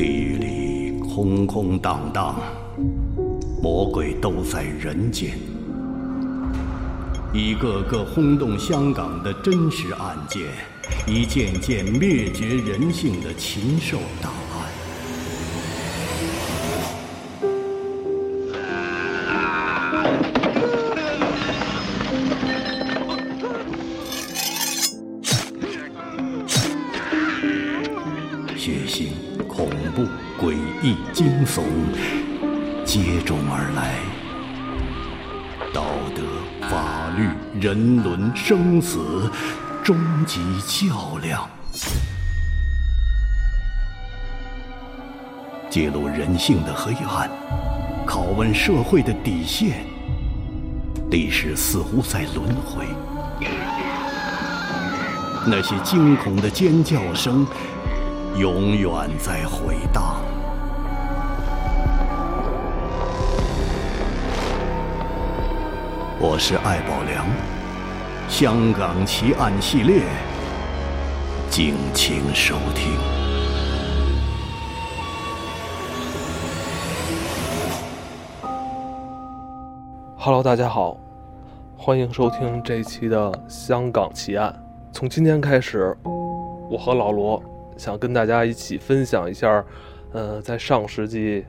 地狱里空空荡荡，魔鬼都在人间。一个个轰动香港的真实案件，一件件灭绝人性的禽兽档人伦、生死，终极较量，揭露人性的黑暗，拷问社会的底线。历史似乎在轮回，那些惊恐的尖叫声。永远在回荡。我是艾宝良，香港奇案系列，敬请收听。Hello，大家好，欢迎收听这一期的香港奇案。从今天开始，我和老罗。想跟大家一起分享一下，呃，在上世纪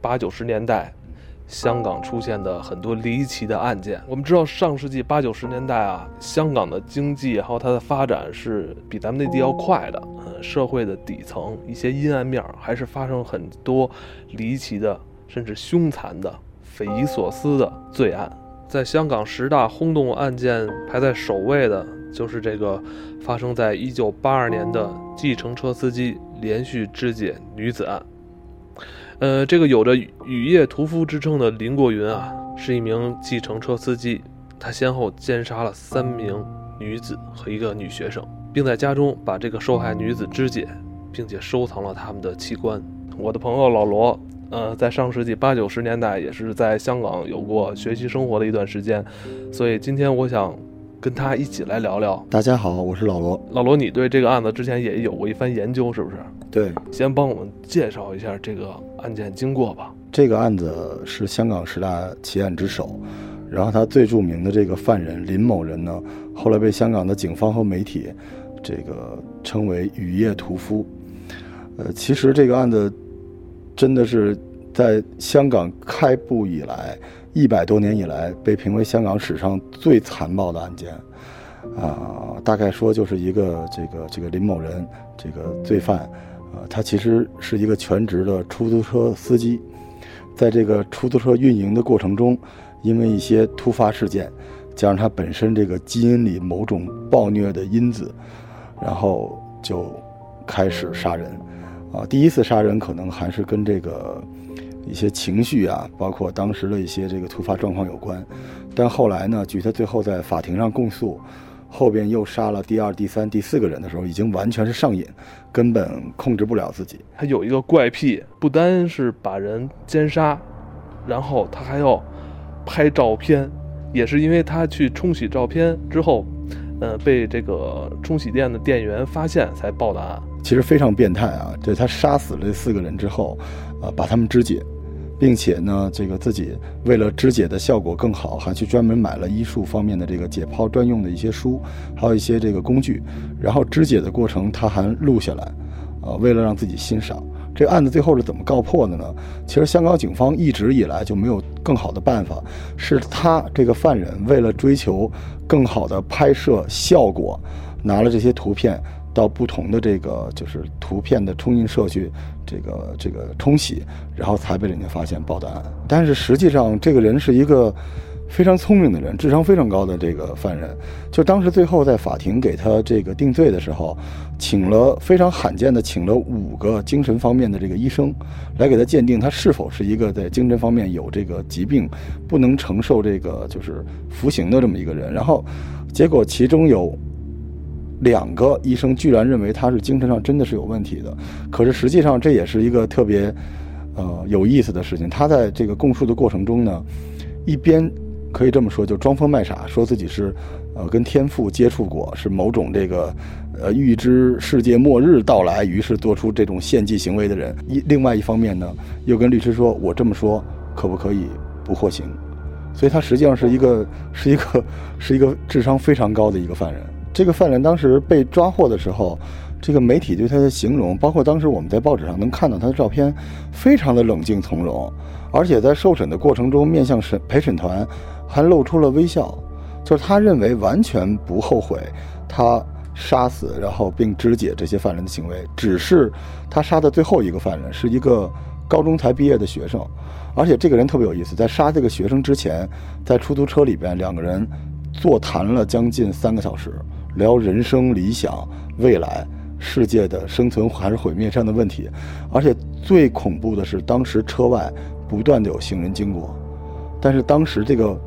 八九十年代，香港出现的很多离奇的案件。我们知道，上世纪八九十年代啊，香港的经济还有它的发展是比咱们内地要快的。嗯，社会的底层一些阴暗面还是发生很多离奇的，甚至凶残的、匪夷所思的罪案。在香港十大轰动案件排在首位的。就是这个发生在一九八二年的计程车司机连续肢解女子案。呃，这个有着“雨夜屠夫”之称的林国云啊，是一名计程车司机，他先后奸杀了三名女子和一个女学生，并在家中把这个受害女子肢解，并且收藏了他们的器官。我的朋友老罗，呃，在上世纪八九十年代也是在香港有过学习生活的一段时间，所以今天我想。跟他一起来聊聊。大家好，我是老罗。老罗，你对这个案子之前也有过一番研究，是不是？对，先帮我们介绍一下这个案件经过吧。这个案子是香港十大奇案之首，然后他最著名的这个犯人林某人呢，后来被香港的警方和媒体这个称为“雨夜屠夫”。呃，其实这个案子真的是在香港开埠以来。一百多年以来，被评为香港史上最残暴的案件，啊，大概说就是一个这个这个林某人这个罪犯，啊，他其实是一个全职的出租车司机，在这个出租车运营的过程中，因为一些突发事件，加上他本身这个基因里某种暴虐的因子，然后就开始杀人，啊，第一次杀人可能还是跟这个。一些情绪啊，包括当时的一些这个突发状况有关，但后来呢，据他最后在法庭上供述，后边又杀了第二、第三、第四个人的时候，已经完全是上瘾，根本控制不了自己。他有一个怪癖，不单是把人奸杀，然后他还要拍照片，也是因为他去冲洗照片之后，呃，被这个冲洗店的店员发现才报的案。其实非常变态啊！对他杀死了这四个人之后，呃，把他们肢解。并且呢，这个自己为了肢解的效果更好，还去专门买了医术方面的这个解剖专用的一些书，还有一些这个工具。然后肢解的过程他还录下来，啊，为了让自己欣赏。这个案子最后是怎么告破的呢？其实香港警方一直以来就没有更好的办法，是他这个犯人为了追求更好的拍摄效果，拿了这些图片。到不同的这个就是图片的冲印社去，这个这个冲洗，然后才被人家发现报的案。但是实际上，这个人是一个非常聪明的人，智商非常高的这个犯人。就当时最后在法庭给他这个定罪的时候，请了非常罕见的请了五个精神方面的这个医生来给他鉴定他是否是一个在精神方面有这个疾病，不能承受这个就是服刑的这么一个人。然后结果其中有。两个医生居然认为他是精神上真的是有问题的，可是实际上这也是一个特别，呃有意思的事情。他在这个供述的过程中呢，一边可以这么说，就装疯卖傻，说自己是，呃跟天父接触过，是某种这个，呃，预知世界末日到来，于是做出这种献祭行为的人。一另外一方面呢，又跟律师说：“我这么说可不可以不获刑？”所以他实际上是一个是一个是一个智商非常高的一个犯人。这个犯人当时被抓获的时候，这个媒体对他的形容，包括当时我们在报纸上能看到他的照片，非常的冷静从容，而且在受审的过程中，面向审陪审团还露出了微笑，就是他认为完全不后悔他杀死然后并肢解这些犯人的行为，只是他杀的最后一个犯人是一个高中才毕业的学生，而且这个人特别有意思，在杀这个学生之前，在出租车里边两个人座谈了将近三个小时。聊人生理想、未来、世界的生存还是毁灭这样的问题，而且最恐怖的是，当时车外不断的有行人经过，但是当时这个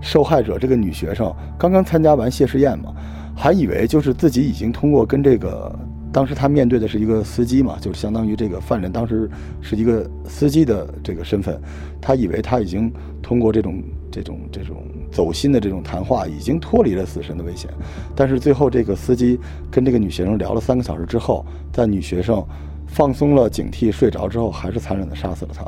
受害者这个女学生刚刚参加完谢师宴嘛，还以为就是自己已经通过跟这个。当时他面对的是一个司机嘛，就是相当于这个犯人当时是一个司机的这个身份，他以为他已经通过这种这种这种走心的这种谈话，已经脱离了死神的危险。但是最后这个司机跟这个女学生聊了三个小时之后，在女学生放松了警惕睡着之后，还是残忍的杀死了她。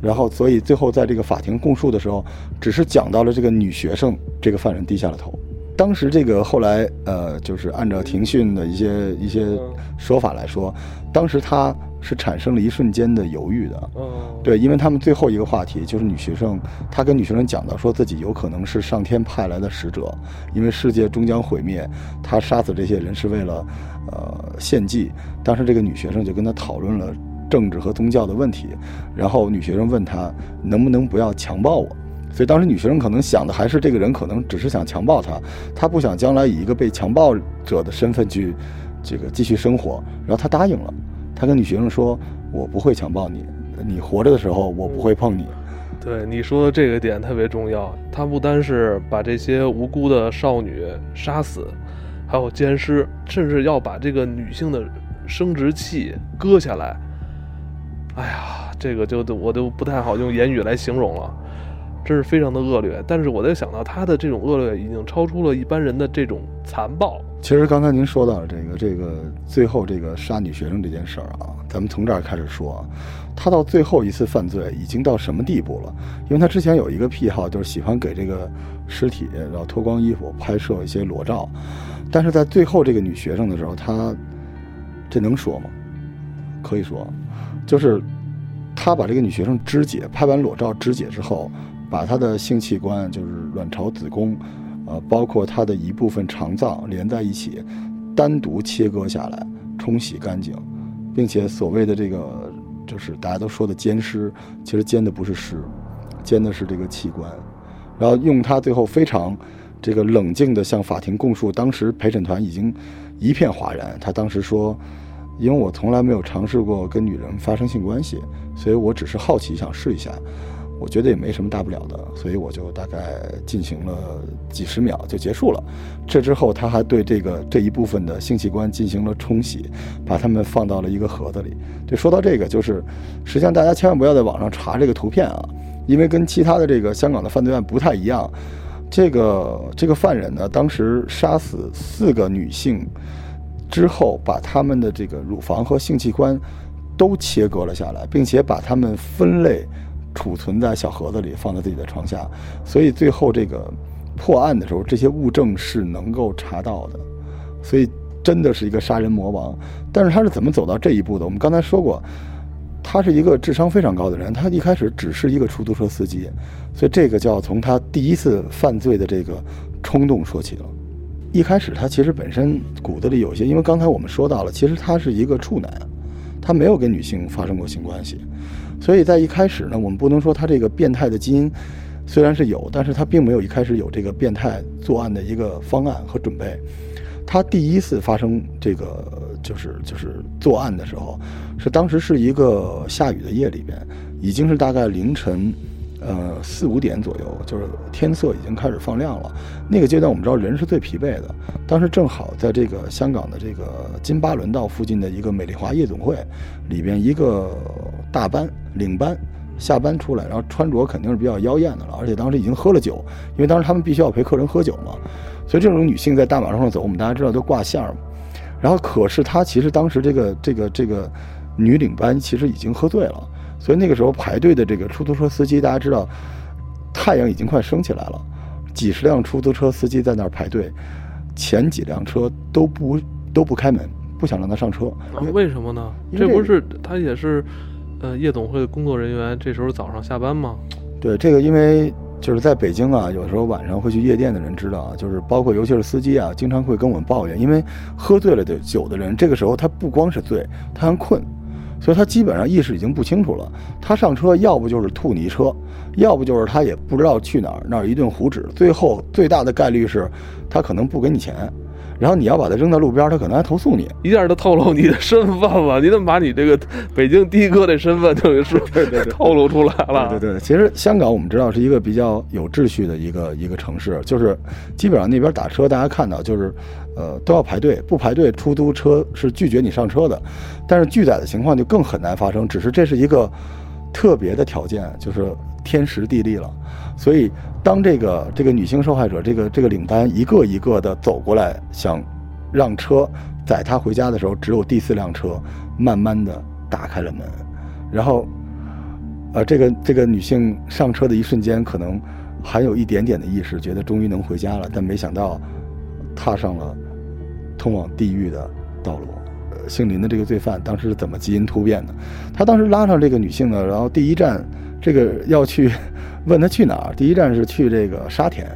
然后所以最后在这个法庭供述的时候，只是讲到了这个女学生，这个犯人低下了头。当时这个后来，呃，就是按照庭讯的一些一些说法来说，当时他是产生了一瞬间的犹豫的。对，因为他们最后一个话题就是女学生，她跟女学生讲到说自己有可能是上天派来的使者，因为世界终将毁灭，她杀死这些人是为了，呃，献祭。当时这个女学生就跟他讨论了政治和宗教的问题，然后女学生问他能不能不要强暴我。所以当时女学生可能想的还是这个人可能只是想强暴她，她不想将来以一个被强暴者的身份去这个继续生活。然后她答应了，她跟女学生说：“我不会强暴你，你活着的时候我不会碰你。”对你说的这个点特别重要，他不单是把这些无辜的少女杀死，还有奸尸，甚至要把这个女性的生殖器割下来。哎呀，这个就我都不太好用言语来形容了。真是非常的恶劣，但是我在想到他的这种恶劣已经超出了一般人的这种残暴。其实刚才您说到了这个这个最后这个杀女学生这件事儿啊，咱们从这儿开始说，他到最后一次犯罪已经到什么地步了？因为他之前有一个癖好，就是喜欢给这个尸体然后脱光衣服拍摄一些裸照，但是在最后这个女学生的时候，他这能说吗？可以说，就是他把这个女学生肢解，拍完裸照肢解之后。把她的性器官，就是卵巢、子宫，呃，包括他的一部分肠脏连在一起，单独切割下来，冲洗干净，并且所谓的这个，就是大家都说的奸尸，其实奸的不是尸，奸的是这个器官，然后用他最后非常这个冷静的向法庭供述，当时陪审团已经一片哗然。他当时说，因为我从来没有尝试过跟女人发生性关系，所以我只是好奇想试一下。我觉得也没什么大不了的，所以我就大概进行了几十秒就结束了。这之后，他还对这个这一部分的性器官进行了冲洗，把它们放到了一个盒子里。对，说到这个，就是实际上大家千万不要在网上查这个图片啊，因为跟其他的这个香港的犯罪案不太一样。这个这个犯人呢，当时杀死四个女性之后，把他们的这个乳房和性器官都切割了下来，并且把它们分类。储存在小盒子里，放在自己的床下，所以最后这个破案的时候，这些物证是能够查到的，所以真的是一个杀人魔王。但是他是怎么走到这一步的？我们刚才说过，他是一个智商非常高的人，他一开始只是一个出租车司机，所以这个就要从他第一次犯罪的这个冲动说起了。一开始他其实本身骨子里有些，因为刚才我们说到了，其实他是一个处男，他没有跟女性发生过性关系。所以在一开始呢，我们不能说他这个变态的基因虽然是有，但是他并没有一开始有这个变态作案的一个方案和准备。他第一次发生这个就是就是作案的时候，是当时是一个下雨的夜里边，已经是大概凌晨。呃，四五点左右，就是天色已经开始放亮了。那个阶段，我们知道人是最疲惫的。当时正好在这个香港的这个金巴伦道附近的一个美丽华夜总会里边，一个大班领班下班出来，然后穿着肯定是比较妖艳的了，而且当时已经喝了酒，因为当时他们必须要陪客人喝酒嘛。所以这种女性在大马路上走，我们大家知道都挂线儿嘛。然后可是她其实当时这个这个这个女领班其实已经喝醉了，所以那个时候排队的这个出租车司机，大家知道太阳已经快升起来了，几十辆出租车司机在那儿排队，前几辆车都不都不开门，不想让她上车。啊为什么呢？这不是她也是，呃，夜总会的工作人员，这时候早上下班吗？对这个，因为就是在北京啊，有时候晚上会去夜店的人知道啊，就是包括尤其是司机啊，经常会跟我们抱怨，因为喝醉了的酒的人，这个时候他不光是醉，他还困，所以他基本上意识已经不清楚了。他上车要不就是吐泥车，要不就是他也不知道去哪儿，那儿一顿胡指，最后最大的概率是，他可能不给你钱，然后你要把他扔在路边，他可能还投诉你。一下就透露你的身份了，你怎么把你这个北京的哥的身份等于是 透露出来了？对对对，其实香港我们知道是一个比较有秩序的一个一个城市，就是基本上那边打车，大家看到就是，呃，都要排队，不排队出租车是拒绝你上车的，但是拒载的情况就更很难发生，只是这是一个特别的条件，就是天时地利了。所以当这个这个女性受害者这个这个领班一个一个的走过来，想让车载她回家的时候，只有第四辆车慢慢的打开了门，然后。呃，这个这个女性上车的一瞬间，可能还有一点点的意识，觉得终于能回家了，但没想到踏上了通往地狱的道路。姓林的这个罪犯当时是怎么基因突变的？他当时拉上这个女性呢，然后第一站这个要去 问她去哪儿，第一站是去这个沙田，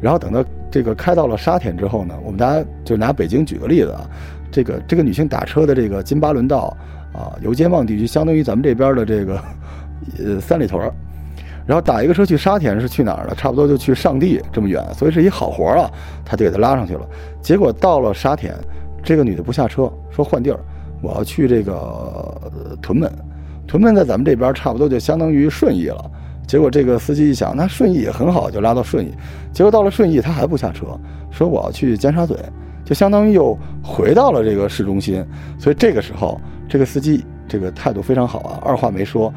然后等到这个开到了沙田之后呢，我们大家就拿北京举个例子啊，这个这个女性打车的这个金巴伦道啊，油尖旺地区，相当于咱们这边的这个。呃，三里屯儿，然后打一个车去沙田是去哪儿呢？差不多就去上地这么远，所以是一好活儿啊，他就给他拉上去了。结果到了沙田，这个女的不下车，说换地儿，我要去这个屯门。屯门在咱们这边差不多就相当于顺义了。结果这个司机一想，那顺义也很好，就拉到顺义。结果到了顺义，他还不下车，说我要去尖沙咀，就相当于又回到了这个市中心。所以这个时候，这个司机这个态度非常好啊，二话没说。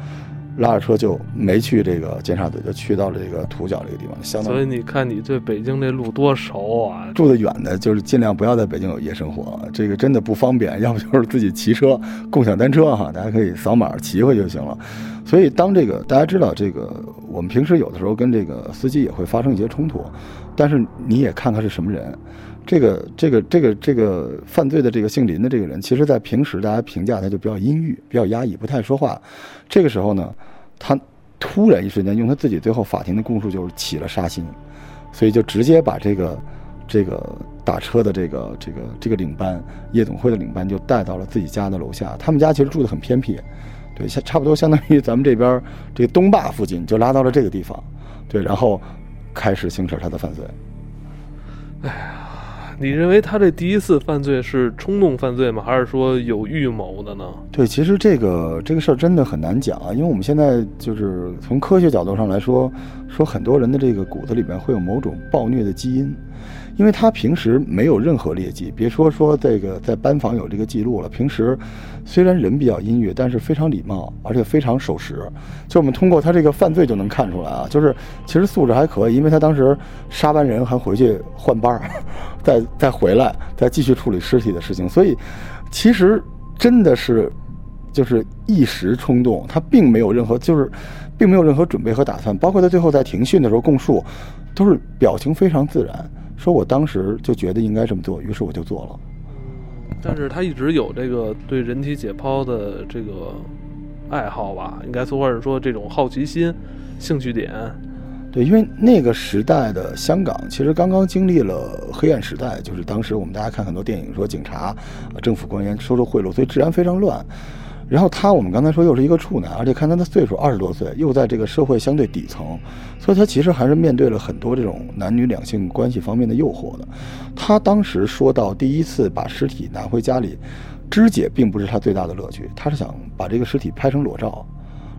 拉着车就没去这个尖沙咀，就去到了这个土角这个地方。相当所以你看，你对北京这路多熟啊！住得远的，就是尽量不要在北京有夜生活，这个真的不方便。要不就是自己骑车，共享单车哈，大家可以扫码骑回就行了。所以当这个大家知道这个，我们平时有的时候跟这个司机也会发生一些冲突，但是你也看看是什么人。这个这个这个这个犯罪的这个姓林的这个人，其实在平时大家评价他就比较阴郁、比较压抑，不太说话。这个时候呢，他突然一瞬间用他自己最后法庭的供述就是起了杀心，所以就直接把这个这个打车的这个这个这个领班夜总会的领班就带到了自己家的楼下。他们家其实住的很偏僻，对，差差不多相当于咱们这边这个东坝附近，就拉到了这个地方，对，然后开始行使他的犯罪。哎呀。你认为他这第一次犯罪是冲动犯罪吗？还是说有预谋的呢？对，其实这个这个事儿真的很难讲啊，因为我们现在就是从科学角度上来说，说很多人的这个骨子里面会有某种暴虐的基因。因为他平时没有任何劣迹，别说说这个在班房有这个记录了。平时虽然人比较阴郁，但是非常礼貌，而且非常守时。就我们通过他这个犯罪就能看出来啊，就是其实素质还可以，因为他当时杀完人还回去换班儿，再再回来再继续处理尸体的事情。所以其实真的是就是一时冲动，他并没有任何就是并没有任何准备和打算。包括他最后在庭讯的时候供述，都是表情非常自然。说我当时就觉得应该这么做，于是我就做了。但是他一直有这个对人体解剖的这个爱好吧，应该说或者说这种好奇心、兴趣点。对，因为那个时代的香港其实刚刚经历了黑暗时代，就是当时我们大家看很多电影说警察、政府官员收受贿赂，所以治安非常乱。然后他，我们刚才说又是一个处男，而且看他的岁数二十多岁，又在这个社会相对底层，所以他其实还是面对了很多这种男女两性关系方面的诱惑的。他当时说到，第一次把尸体拿回家里，肢解并不是他最大的乐趣，他是想把这个尸体拍成裸照。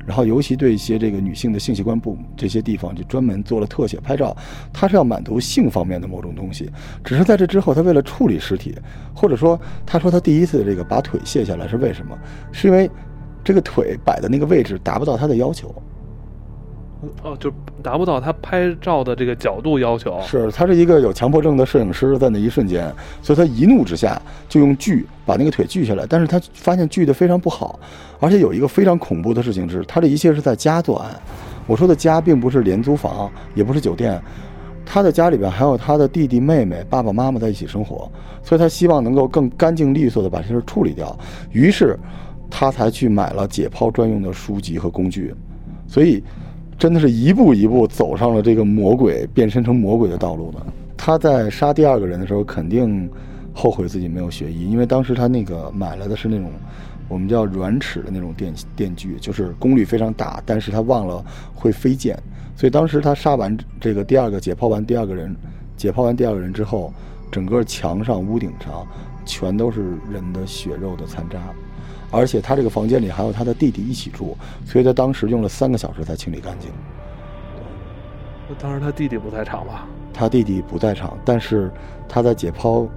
然后，尤其对一些这个女性的性器官部这些地方，就专门做了特写拍照。他是要满足性方面的某种东西。只是在这之后，他为了处理尸体，或者说，他说他第一次这个把腿卸下来是为什么？是因为这个腿摆的那个位置达不到他的要求。哦，就达不到他拍照的这个角度要求。是他是一个有强迫症的摄影师，在那一瞬间，所以他一怒之下就用锯把那个腿锯下来。但是他发现锯的非常不好，而且有一个非常恐怖的事情是，他这一切是在家作案。我说的家并不是廉租房，也不是酒店，他的家里边还有他的弟弟妹妹、爸爸妈妈在一起生活，所以他希望能够更干净利索的把这事处理掉。于是，他才去买了解剖专用的书籍和工具。所以，真的是一步一步走上了这个魔鬼变身成魔鬼的道路的。他在杀第二个人的时候，肯定后悔自己没有学医，因为当时他那个买来的是那种。我们叫软尺的那种电电锯，就是功率非常大，但是他忘了会飞溅，所以当时他杀完这个第二个解剖完第二个人，解剖完第二个人之后，整个墙上、屋顶上全都是人的血肉的残渣，而且他这个房间里还有他的弟弟一起住，所以他当时用了三个小时才清理干净。那，当时他弟弟不在场吧？他弟弟不在场，但是他在解剖。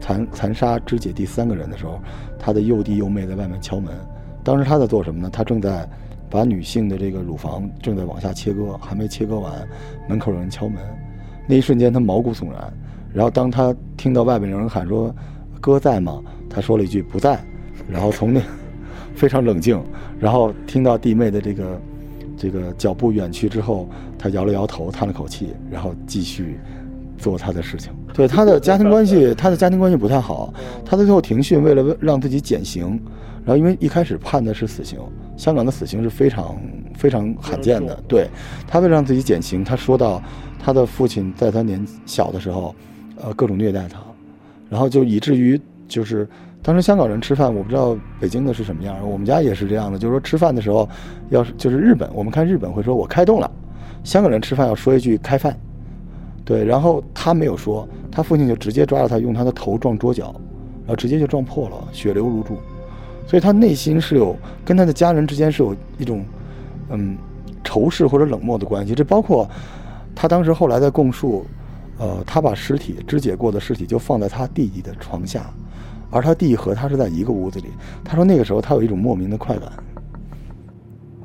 残残杀肢解第三个人的时候，他的幼弟幼妹在外面敲门。当时他在做什么呢？他正在把女性的这个乳房正在往下切割，还没切割完，门口有人敲门。那一瞬间他毛骨悚然。然后当他听到外面有人喊说：“哥在吗？”他说了一句“不在”。然后从那非常冷静，然后听到弟妹的这个这个脚步远去之后，他摇了摇头，叹了口气，然后继续。做他的事情，对他的家庭关系，他的家庭关系不太好。他最后庭讯，为了让自己减刑，然后因为一开始判的是死刑，香港的死刑是非常非常罕见的。对他为了让自己减刑，他说到他的父亲在他年小的时候，呃，各种虐待他，然后就以至于就是当时香港人吃饭，我不知道北京的是什么样，我们家也是这样的，就是说吃饭的时候，要是就是日本，我们看日本会说我开动了，香港人吃饭要说一句开饭。对，然后他没有说，他父亲就直接抓着他，用他的头撞桌角，然后直接就撞破了，血流如注。所以他内心是有跟他的家人之间是有一种，嗯，仇视或者冷漠的关系。这包括他当时后来在供述，呃，他把尸体肢解过的尸体就放在他弟弟的床下，而他弟和他是在一个屋子里。他说那个时候他有一种莫名的快感。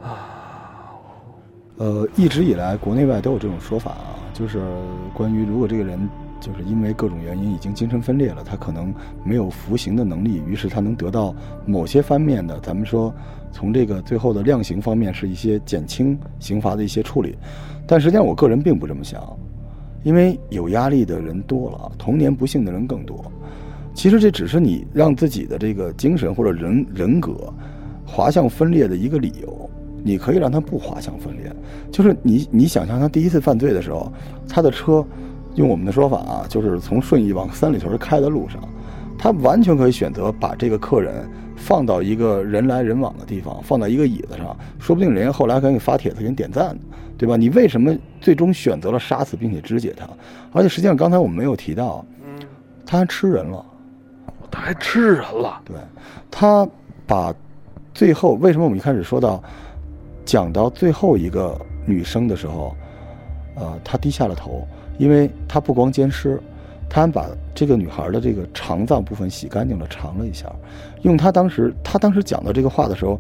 啊，呃，一直以来国内外都有这种说法啊。就是关于，如果这个人就是因为各种原因已经精神分裂了，他可能没有服刑的能力，于是他能得到某些方面的，咱们说从这个最后的量刑方面是一些减轻刑罚的一些处理。但实际上，我个人并不这么想，因为有压力的人多了，童年不幸的人更多。其实这只是你让自己的这个精神或者人人格滑向分裂的一个理由。你可以让他不滑向分裂，就是你你想象他第一次犯罪的时候，他的车，用我们的说法啊，就是从顺义往三里屯开的路上，他完全可以选择把这个客人放到一个人来人往的地方，放到一个椅子上，说不定人家后来给你发帖子给你点赞，对吧？你为什么最终选择了杀死并且肢解他？而且实际上刚才我们没有提到，他还吃人了，他还吃人了，对，他把最后为什么我们一开始说到。讲到最后一个女生的时候，呃，他低下了头，因为他不光奸尸，他还把这个女孩的这个肠脏部分洗干净了，尝了一下。用他当时他当时讲到这个话的时候，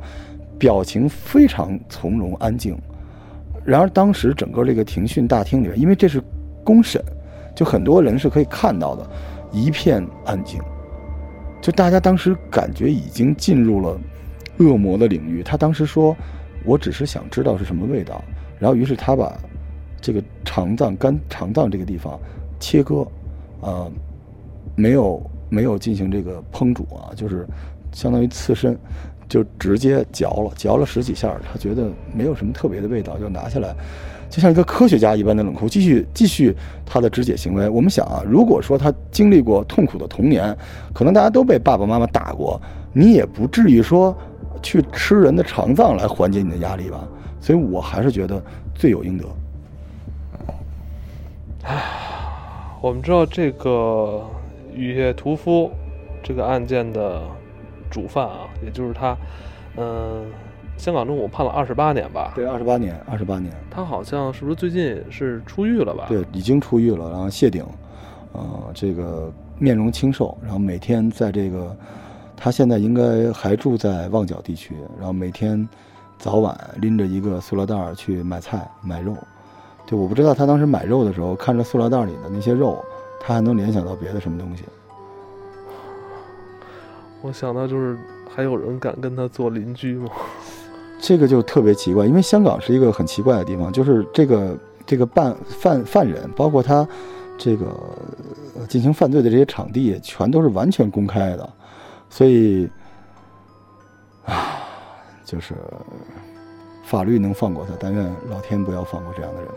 表情非常从容安静。然而当时整个这个庭讯大厅里面，因为这是公审，就很多人是可以看到的，一片安静，就大家当时感觉已经进入了恶魔的领域。他当时说。我只是想知道是什么味道，然后于是他把这个肠脏、肝肠脏这个地方切割，呃，没有没有进行这个烹煮啊，就是相当于刺身，就直接嚼了，嚼了十几下，他觉得没有什么特别的味道，就拿下来，就像一个科学家一般的冷酷，继续继续他的肢解行为。我们想啊，如果说他经历过痛苦的童年，可能大家都被爸爸妈妈打过，你也不至于说。去吃人的肠脏来缓解你的压力吧，所以我还是觉得罪有应得。唉，我们知道这个雨夜屠夫这个案件的主犯啊，也就是他，嗯，香港政府判了二十八年吧？对，二十八年，二十八年。他好像是不是最近是出狱了吧？对，已经出狱了，然后谢顶，呃，这个面容清瘦，然后每天在这个。他现在应该还住在旺角地区，然后每天早晚拎着一个塑料袋儿去买菜买肉。对，我不知道他当时买肉的时候，看着塑料袋里的那些肉，他还能联想到别的什么东西。我想到就是还有人敢跟他做邻居吗？这个就特别奇怪，因为香港是一个很奇怪的地方，就是这个这个办犯犯人，包括他这个进行犯罪的这些场地，全都是完全公开的，所以啊，就是法律能放过他，但愿老天不要放过这样的人吧。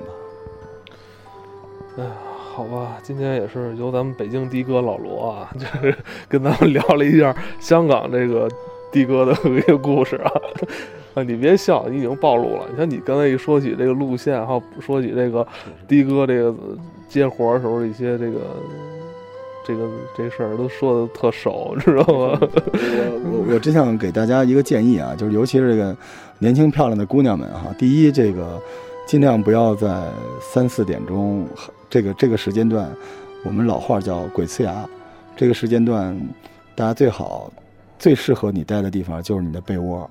哎呀，好吧，今天也是由咱们北京的哥老罗啊，就是跟咱们聊了一下香港这个的哥的一个故事啊。啊，你别笑，你已经暴露了。你像你刚才一说起这个路线，还有说起这个的哥这个接活的时候一些这个这个这事儿，都说的特熟，知道吗？我我我真想给大家一个建议啊，就是尤其是这个年轻漂亮的姑娘们哈，第一，这个尽量不要在三四点钟这个这个时间段，我们老话叫“鬼呲牙”，这个时间段，大家最好最适合你待的地方就是你的被窝。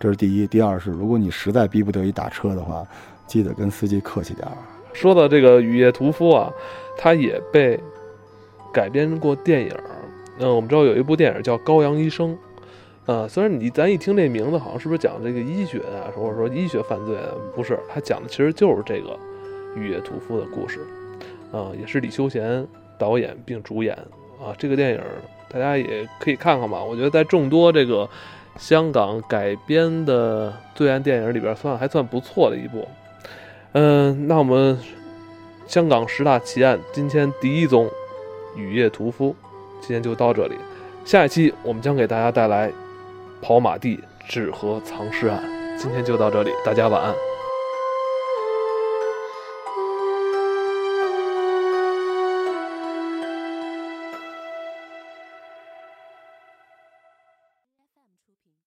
这是第一，第二是，如果你实在逼不得已打车的话，记得跟司机客气点儿。说到这个《雨夜屠夫》啊，他也被改编过电影。嗯，我们知道有一部电影叫《羔羊医生》。呃，虽然你咱一听这名字，好像是不是讲这个医学啊，或者说医学犯罪？不是，他讲的其实就是这个雨夜屠夫的故事。啊，也是李修贤导演并主演。啊，这个电影大家也可以看看吧。我觉得在众多这个。香港改编的罪案电影里边，算还算不错的一部。嗯，那我们香港十大奇案今天第一宗《雨夜屠夫》，今天就到这里。下一期我们将给大家带来《跑马地纸盒藏尸案》。今天就到这里，大家晚安。